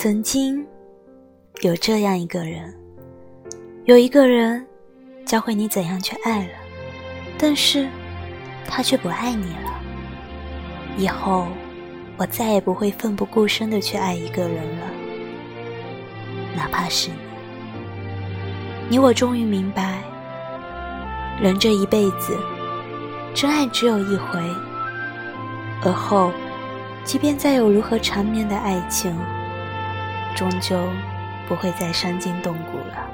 曾经有这样一个人，有一个人教会你怎样去爱了，但是他却不爱你了。以后我再也不会奋不顾身的去爱一个人了，哪怕是你。你我终于明白，人这一辈子，真爱只有一回，而后，即便再有如何缠绵的爱情。终究不会再伤筋动骨了。